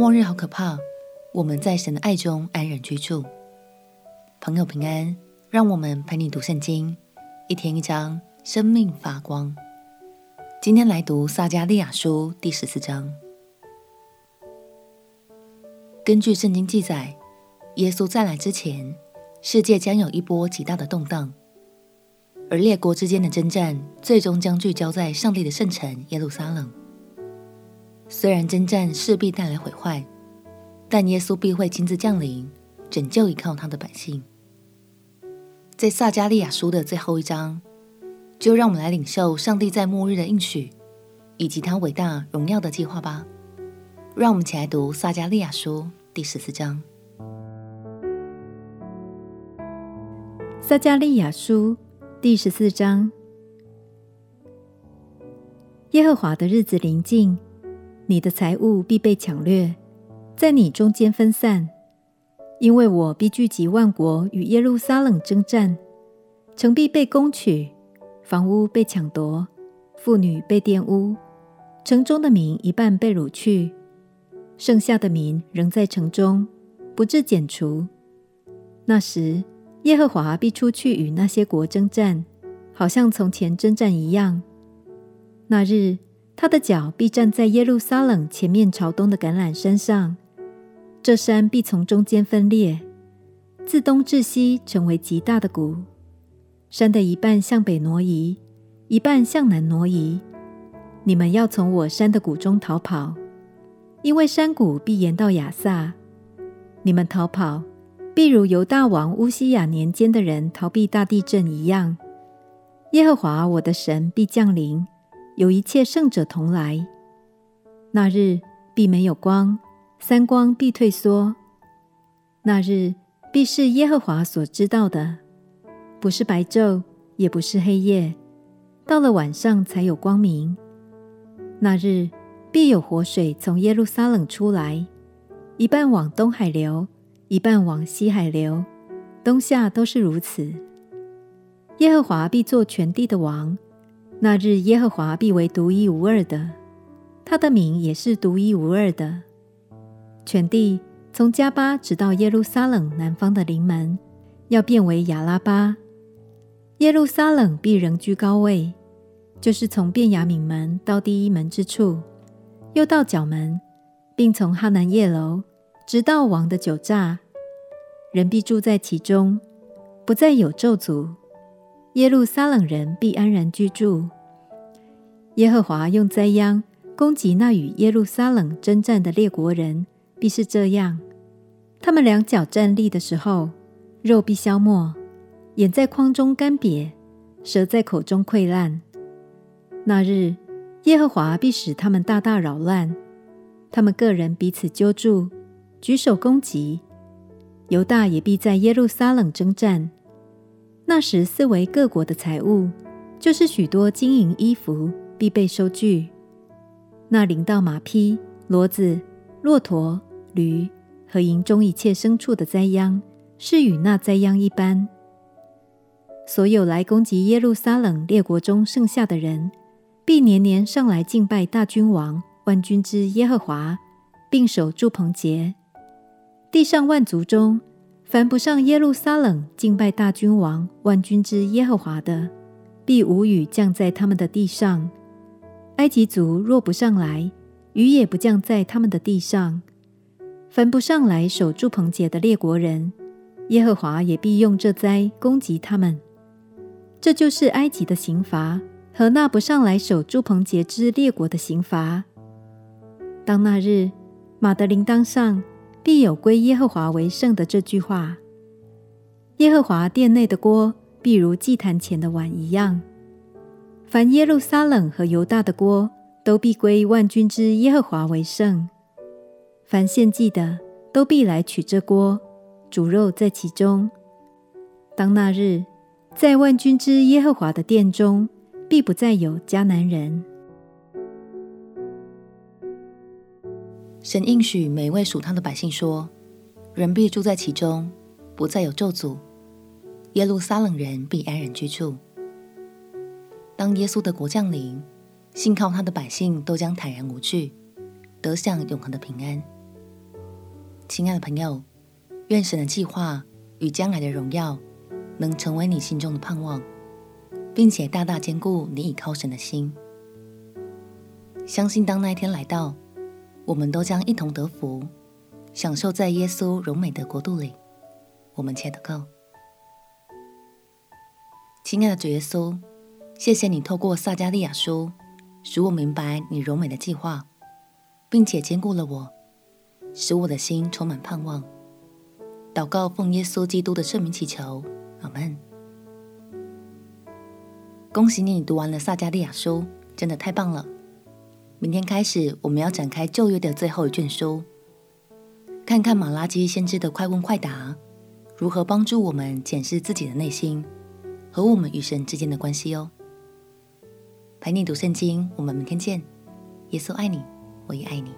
末日好可怕，我们在神的爱中安然居住。朋友平安，让我们陪你读圣经，一天一章，生命发光。今天来读撒迦利亚书第十四章。根据圣经记载，耶稣再来之前，世界将有一波极大的动荡，而列国之间的征战，最终将聚焦在上帝的圣城耶路撒冷。虽然征战势必带来毁坏，但耶稣必会亲自降临，拯救依靠他的百姓。在撒迦利亚书的最后一章，就让我们来领受上帝在末日的应许，以及他伟大荣耀的计划吧。让我们一起来读撒迦利亚书第十四章。撒迦利亚书第十四章：耶和华的日子临近。你的财物必被抢掠，在你中间分散，因为我必聚集万国与耶路撒冷征战，城必被攻取，房屋被抢夺，妇女被玷污，城中的民一半被掳去，剩下的民仍在城中，不致剪除。那时，耶和华必出去与那些国征战，好像从前征战一样。那日，他的脚必站在耶路撒冷前面朝东的橄榄山上，这山必从中间分裂，自东至西成为极大的谷。山的一半向北挪移，一半向南挪移。你们要从我山的谷中逃跑，因为山谷必延到亚萨。你们逃跑，必如犹大王乌西雅年间的人逃避大地震一样。耶和华我的神必降临。有一切圣者同来，那日必没有光，三光必退缩。那日必是耶和华所知道的，不是白昼，也不是黑夜，到了晚上才有光明。那日必有活水从耶路撒冷出来，一半往东海流，一半往西海流，冬夏都是如此。耶和华必做全地的王。那日，耶和华必为独一无二的，他的名也是独一无二的。全地从迦巴直到耶路撒冷南方的临门，要变为亚拉巴。耶路撒冷必仍居高位，就是从变雅悯门到第一门之处，又到角门，并从哈南叶楼直到王的酒榨，人必住在其中，不再有咒诅。耶路撒冷人必安然居住。耶和华用灾殃攻击那与耶路撒冷争战的列国人，必是这样：他们两脚站立的时候，肉必消没，眼在眶中干瘪，舌在口中溃烂。那日，耶和华必使他们大大扰乱，他们个人彼此揪住，举手攻击。犹大也必在耶路撒冷征战。那时，四围各国的财物，就是许多金银衣服，必备收据。那领到马匹、骡子、骆驼、驴和营中一切牲畜的灾殃，是与那灾殃一般。所有来攻击耶路撒冷列国中剩下的人，必年年上来敬拜大君王万军之耶和华，并守住棚节。地上万族中，凡不上耶路撒冷敬拜大君王万军之耶和华的，必无雨降在他们的地上。埃及族若不上来，雨也不降在他们的地上。凡不上来守住棚节的列国人，耶和华也必用这灾攻击他们。这就是埃及的刑罚和那不上来守住棚节之列国的刑罚。当那日，马的铃铛上。必有归耶和华为圣的这句话。耶和华殿内的锅，必如祭坛前的碗一样。凡耶路撒冷和犹大的锅，都必归万军之耶和华为圣。凡献祭的，都必来取这锅，煮肉在其中。当那日，在万军之耶和华的殿中，必不再有迦南人。神应许每一位属他的百姓说：“人必住在其中，不再有咒诅。耶路撒冷人必安然居住。当耶稣的国降临，信靠他的百姓都将坦然无惧，得享永恒的平安。亲爱的朋友，愿神的计划与将来的荣耀能成为你心中的盼望，并且大大坚固你倚靠神的心。相信当那一天来到，我们都将一同得福，享受在耶稣荣美的国度里。我们切祷告。亲爱的主耶稣，谢谢你透过撒迦利亚书，使我明白你荣美的计划，并且兼顾了我，使我的心充满盼望。祷告奉耶稣基督的圣名祈求，阿门。恭喜你读完了撒迦利亚书，真的太棒了。明天开始，我们要展开旧约的最后一卷书，看看马拉基先知的快问快答，如何帮助我们检视自己的内心和我们与神之间的关系哦。陪你读圣经，我们明天见。耶稣爱你，我也爱你。